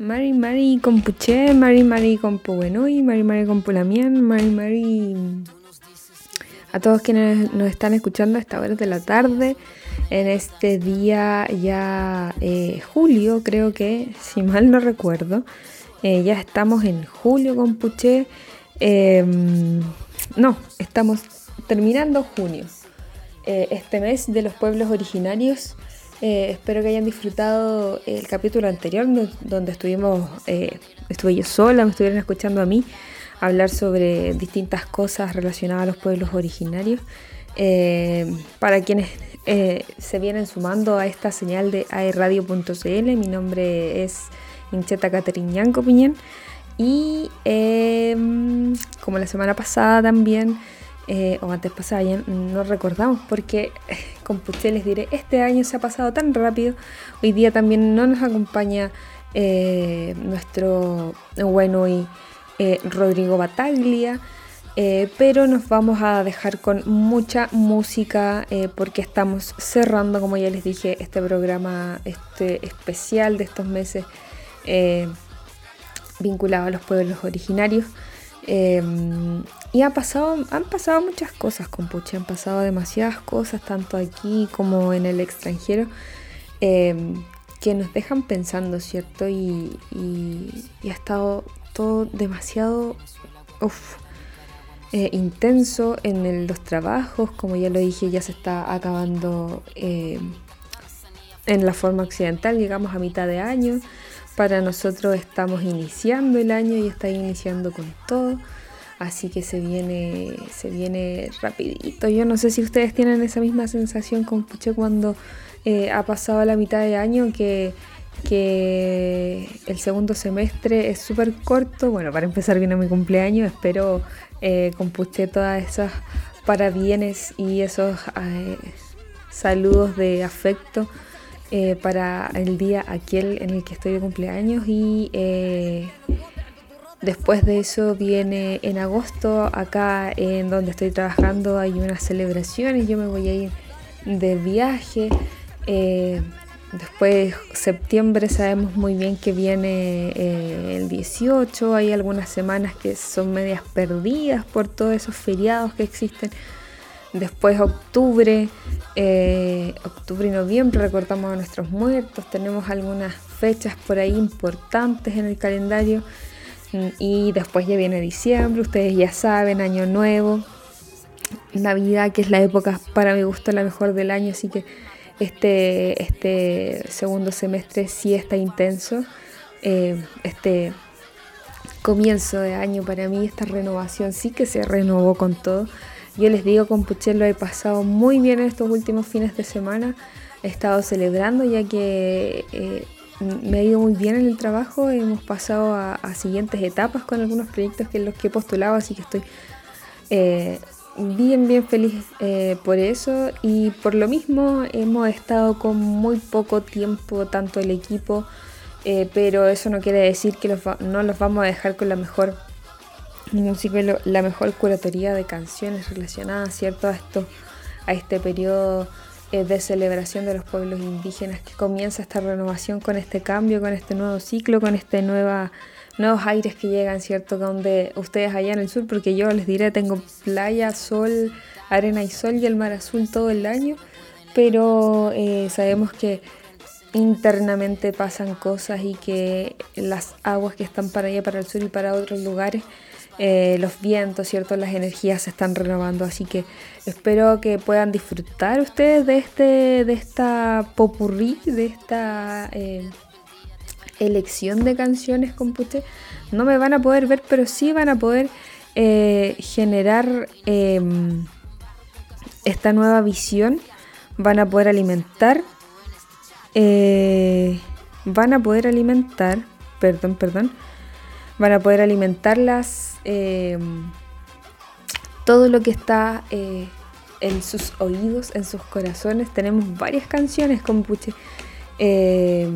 Mari Mari Compuche, Mari Mari Compuenui, Mari Mari Compulamien, Mari Mari. A todos quienes nos están escuchando a esta hora de la tarde, en este día ya eh, julio, creo que, si mal no recuerdo, eh, ya estamos en julio Compuche. Em, no, estamos terminando junio. Eh, este mes de los pueblos originarios eh, espero que hayan disfrutado el capítulo anterior donde estuvimos, eh, estuve yo sola, me estuvieron escuchando a mí hablar sobre distintas cosas relacionadas a los pueblos originarios. Eh, para quienes se vienen sumando a esta señal de aerradio.cl, mi nombre es Incheta Cateriñanco Piñén y como la semana pasada también eh, o antes pasada, ya no recordamos porque con Puché les diré, este año se ha pasado tan rápido, hoy día también no nos acompaña eh, nuestro bueno y eh, Rodrigo Bataglia, pero nos vamos a dejar con mucha música porque estamos cerrando, como ya les dije, este programa este especial de estos meses vinculado a los pueblos originarios. Em, y ha pasado, han pasado muchas cosas con Puche, han pasado demasiadas cosas, tanto aquí como en el extranjero, em, que nos dejan pensando, ¿cierto? Y, ha estado todo demasiado eh, intenso en los trabajos, como ya lo dije, ya se está acabando em, en la forma occidental, llegamos a mitad de año. Para nosotros estamos iniciando el año y está iniciando con todo. Así que se viene, se viene rapidito. Yo no sé si ustedes tienen esa misma sensación con Puche cuando eh, ha pasado la mitad de año que, que el segundo semestre es súper corto. Bueno, para empezar viene mi cumpleaños. Espero eh, con Puche todas esas parabienes y esos eh, saludos de afecto eh, para el día aquel en el que estoy de cumpleaños y eh, después de eso viene en agosto acá en donde estoy trabajando hay unas celebraciones, yo me voy a ir de viaje. Eh, después septiembre sabemos muy bien que viene el 18, hay algunas semanas que son medias perdidas por todos esos feriados que existen. Después octubre, eh, octubre y noviembre recordamos a nuestros muertos, tenemos algunas fechas por ahí importantes en el calendario mm, y después ya viene diciembre, ustedes ya saben, año nuevo, Navidad que es la época para mi gusto la mejor del año, así que este, este segundo semestre sí está intenso, eh, este comienzo de año para mí, esta renovación sí que se renovó con todo. Yo les digo, con Puchel lo he pasado muy bien en estos últimos fines de semana. He estado celebrando ya que eh, me ha ido muy bien en el trabajo. Hemos pasado a, siguientes etapas con algunos proyectos que los que he postulado, así que estoy eh, bien, bien feliz eh, por eso. Y por lo mismo hemos estado con muy poco tiempo, tanto el equipo, pero eso no quiere decir que no los vamos a dejar con la mejor la mejor curatoría de canciones relacionadas ¿cierto? a esto, a este periodo eh, de celebración de los pueblos indígenas que comienza esta renovación con este cambio, con este nuevo ciclo, con este nueva, nuevos aires que llegan, ¿cierto? Donde ustedes allá en el sur, porque yo les diré, tengo playa, sol, arena y sol y el mar azul todo el año, pero eh, sabemos que internamente pasan cosas y que las aguas que están para allá, para el sur y para otros lugares, eh, los vientos, ¿cierto? Las energías se están renovando, así que espero que puedan disfrutar ustedes de, este, de esta popurrí, de esta eh, elección de canciones con Puche. No me van a poder ver, pero sí van a poder eh, generar em, esta nueva visión, van a poder alimentar, van a poder alimentar, perdón, perdón, van a poder alimentarlas eh, todo lo que está eh, en sus oídos, en sus corazones. Tenemos varias canciones con Puche. Eh,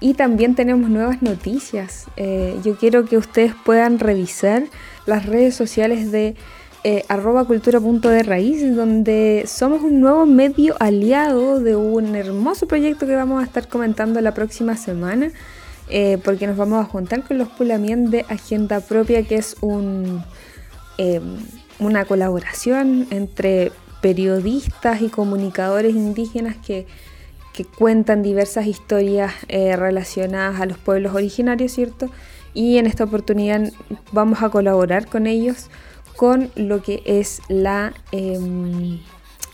y también tenemos nuevas noticias. yo quiero que ustedes puedan revisar las redes sociales de arroba cultura punto de raíz, donde somos un nuevo medio aliado de un hermoso proyecto que vamos a estar comentando la próxima semana eh, porque nos vamos a juntar con los Pulamien de Agenda Propia, que es un, em, una colaboración entre periodistas y comunicadores indígenas que, cuentan diversas historias eh, relacionadas a los pueblos originarios, ¿cierto? Y en esta oportunidad vamos a colaborar con ellos con lo que es la em,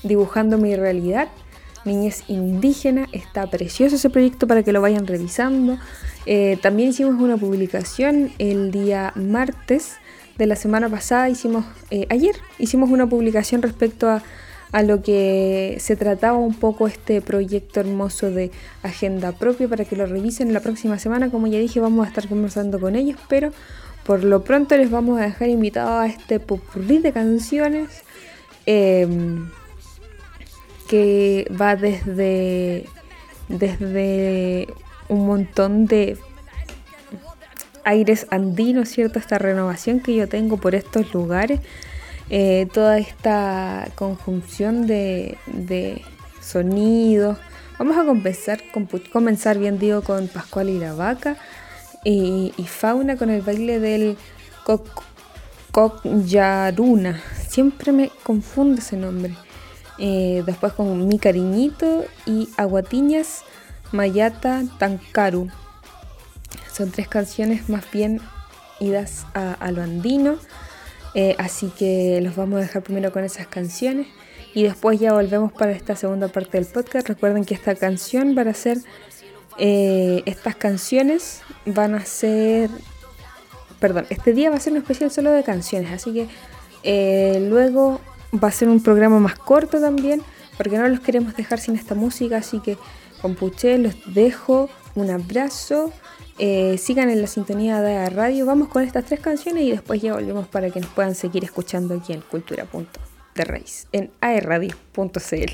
Dibujando mi realidad, Niñez Indígena. Está precioso ese proyecto para que lo vayan revisando. Eh, también hicimos una publicación el día martes de la semana pasada, hicimos, eh, ayer hicimos una publicación respecto a, a, lo que se trataba un poco este proyecto hermoso de agenda propia para que lo revisen la próxima semana. Como ya dije, vamos a estar conversando con ellos, pero por lo pronto les vamos a dejar invitados a este popurrí de canciones. Em, que va desde, desde un montón de aires andinos, ¿cierto? Esta renovación que yo tengo por estos lugares, eh, toda esta conjunción de, sonidos. Vamos a comenzar, comenzar, bien digo, con Pascual y Vaca y, Fauna con el baile del Cocyaruna. Siempre me confunde ese nombre. Eh, después con Mi Cariñito y Aguatiñas, Mayata, Tancaru. Son tres canciones más bien idas a, lo andino. Eh, así que los vamos a dejar primero con esas canciones y después ya volvemos para esta segunda parte del podcast. Recuerden que esta canción van a ser, eh, estas canciones van a ser, perdón, este día va a ser un especial solo de canciones, así que luego va a ser un programa más corto también, porque no los queremos dejar sin esta música, así que con Puché los dejo, un abrazo, eh, sigan en la sintonía de la radio, vamos con estas tres canciones y después ya volvemos para que nos puedan seguir escuchando aquí en Cultura de Raíz, en aerradio.cl.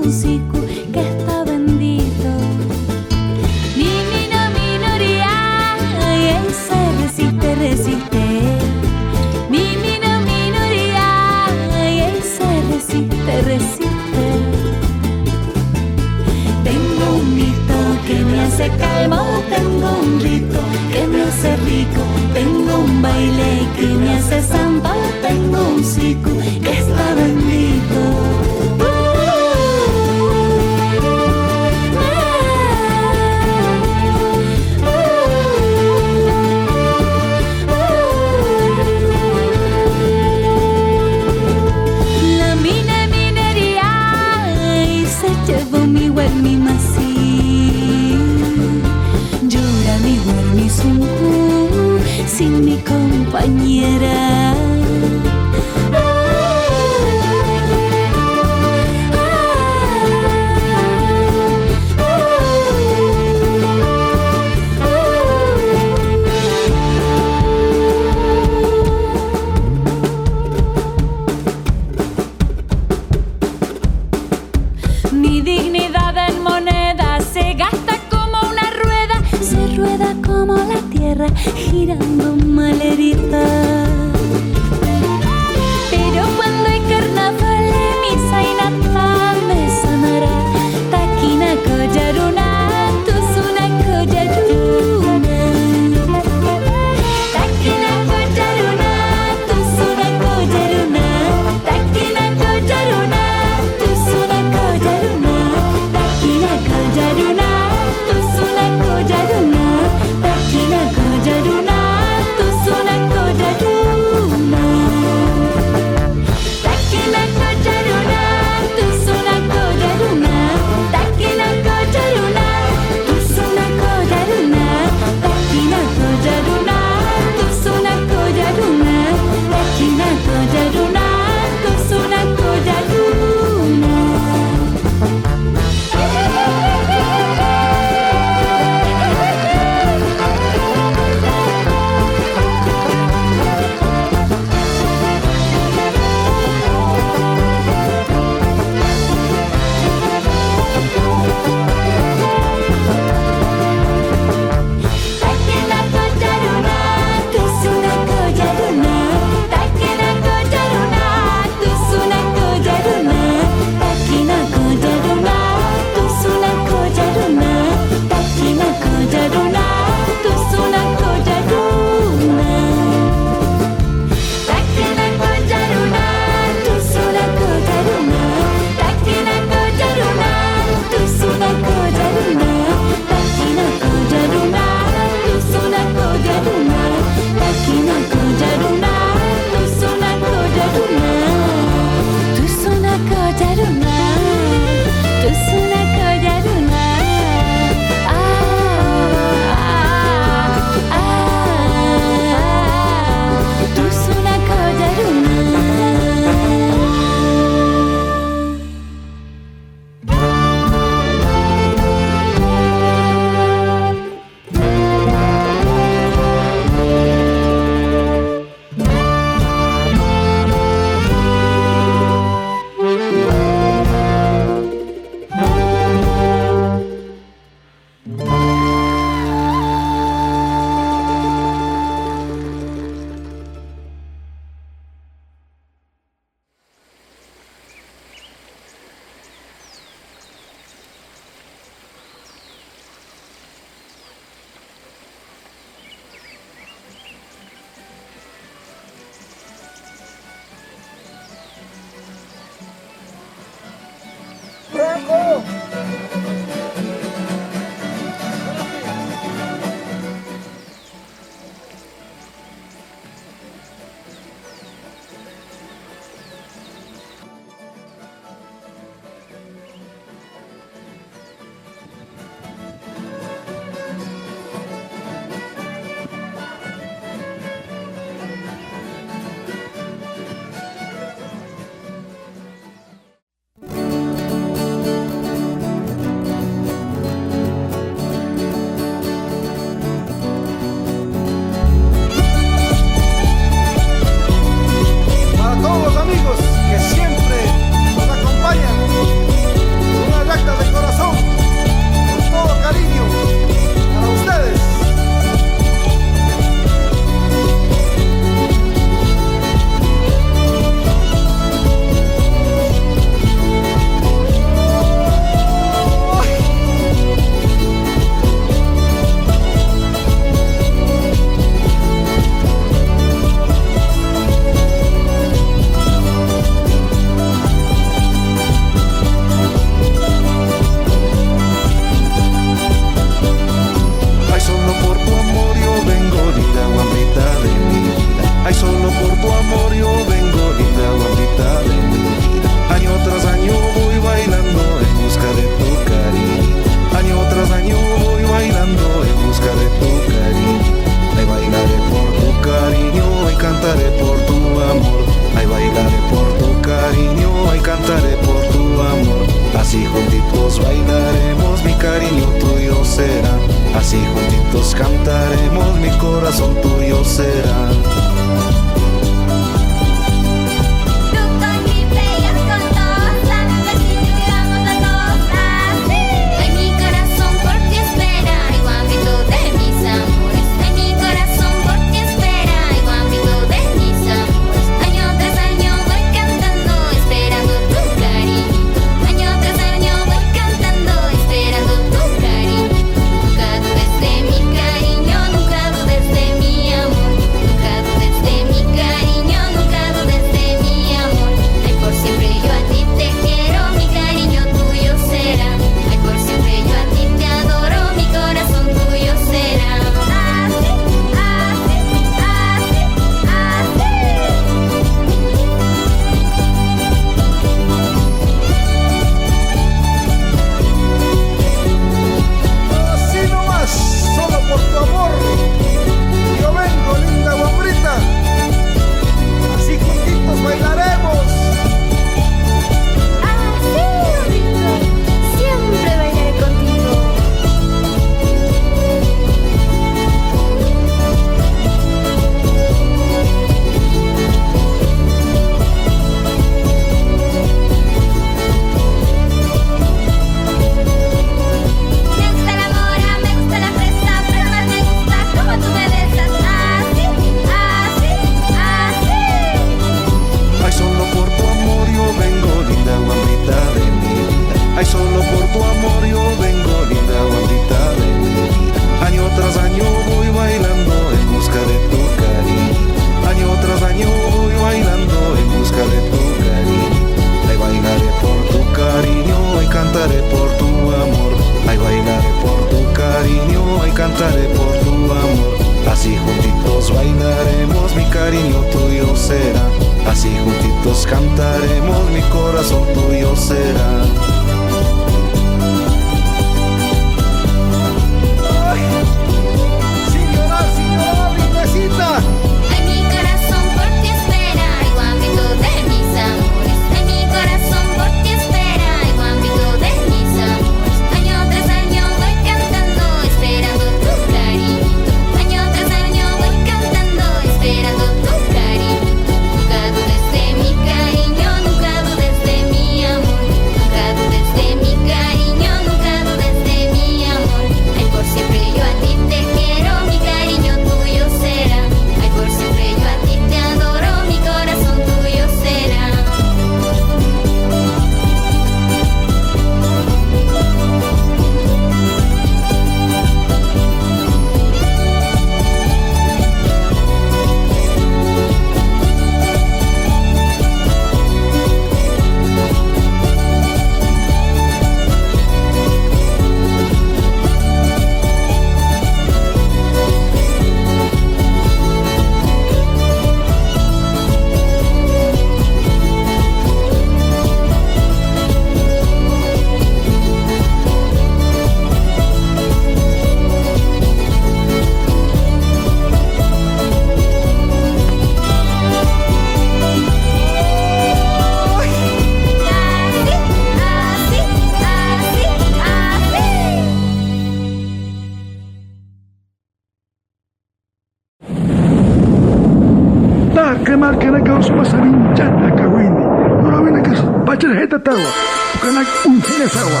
كان كانك أصبح سرين جانا كويني نورا وينك باتر هيتا تروا وكانك أمتين سروا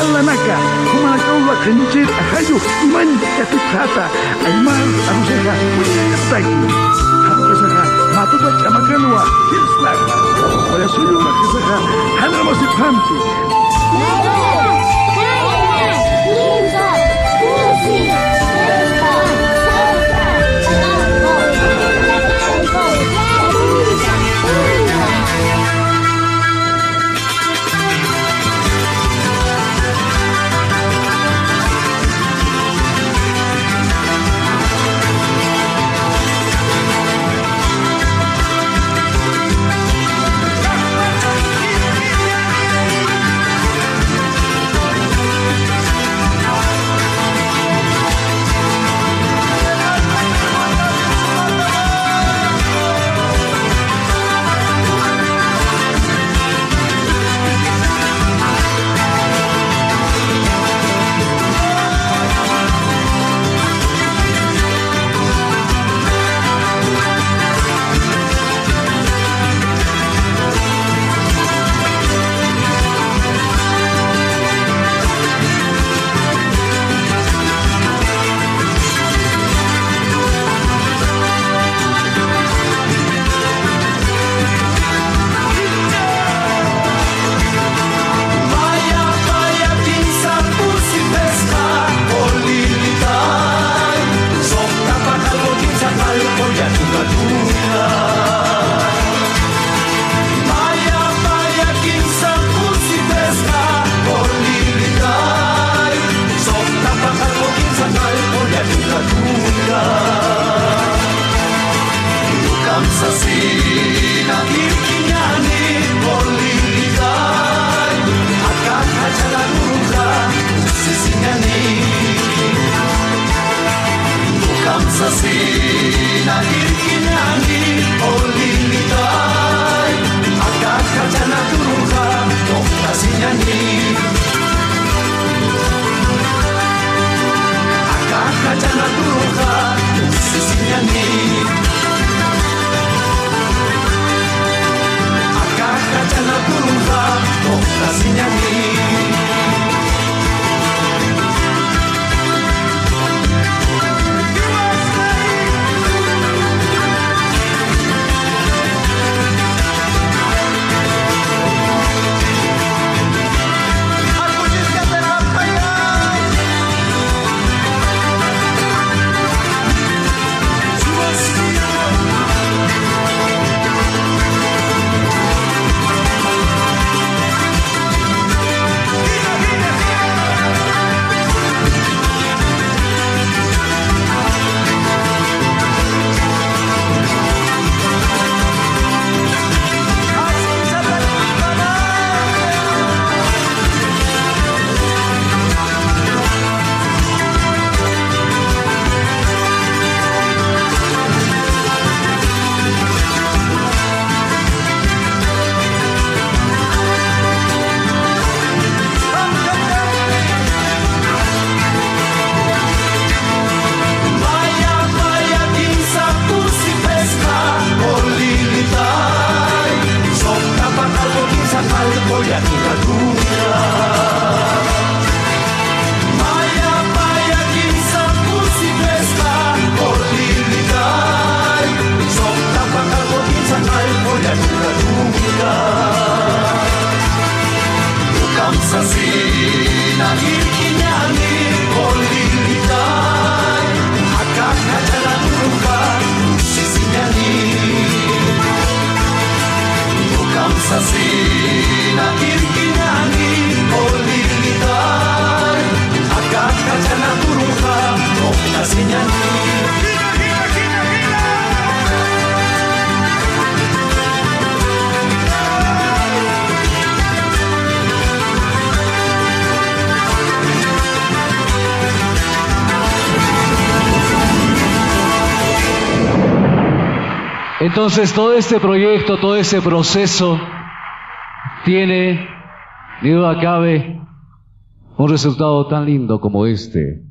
إلا نكا كما نكاو لك نجير أخيو من يتفاتا أيمان أمسيخا وين يبتاكي أمسيخا ما تدوك أما كانوا يسلاك ويسولوا مكسيخا هل أمسي فهمتي Entonces todo este proyecto, todo este proceso tiene, ni duda cabe, un resultado tan lindo como este.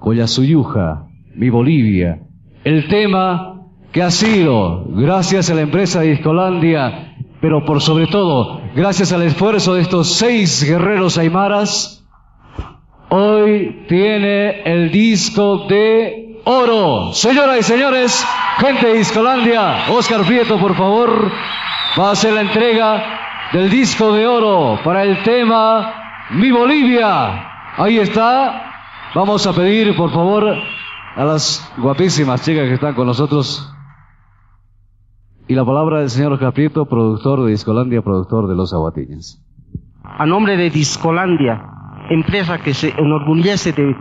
Collasuyuja, mi Bolivia. El tema que ha sido, gracias a la empresa Discolandia, pero por sobre todo, gracias al esfuerzo de estos seis guerreros aymaras, hoy tiene el disco de oro. Señoras y señores, gente de Discolandia, Oscar Prieto, por favor, va a hacer la entrega del disco de oro para el tema Mi Bolivia. Ahí está. Vamos a pedir, por favor, a las guapísimas chicas que están con nosotros. Y la palabra del señor Oscar Prieto, productor de Discolandia, productor de Los Aguatiñas. a nombre de Discolandia, empresa que se enorgullece de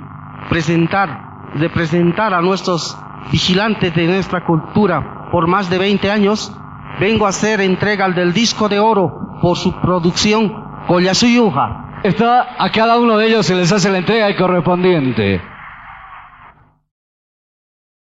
presentar, de presentar a nuestros vigilantes de nuestra cultura por más de 20 años, vengo a hacer entrega del disco de oro por su producción Collasuyuja. Está a cada uno de ellos se les hace la entrega correspondiente.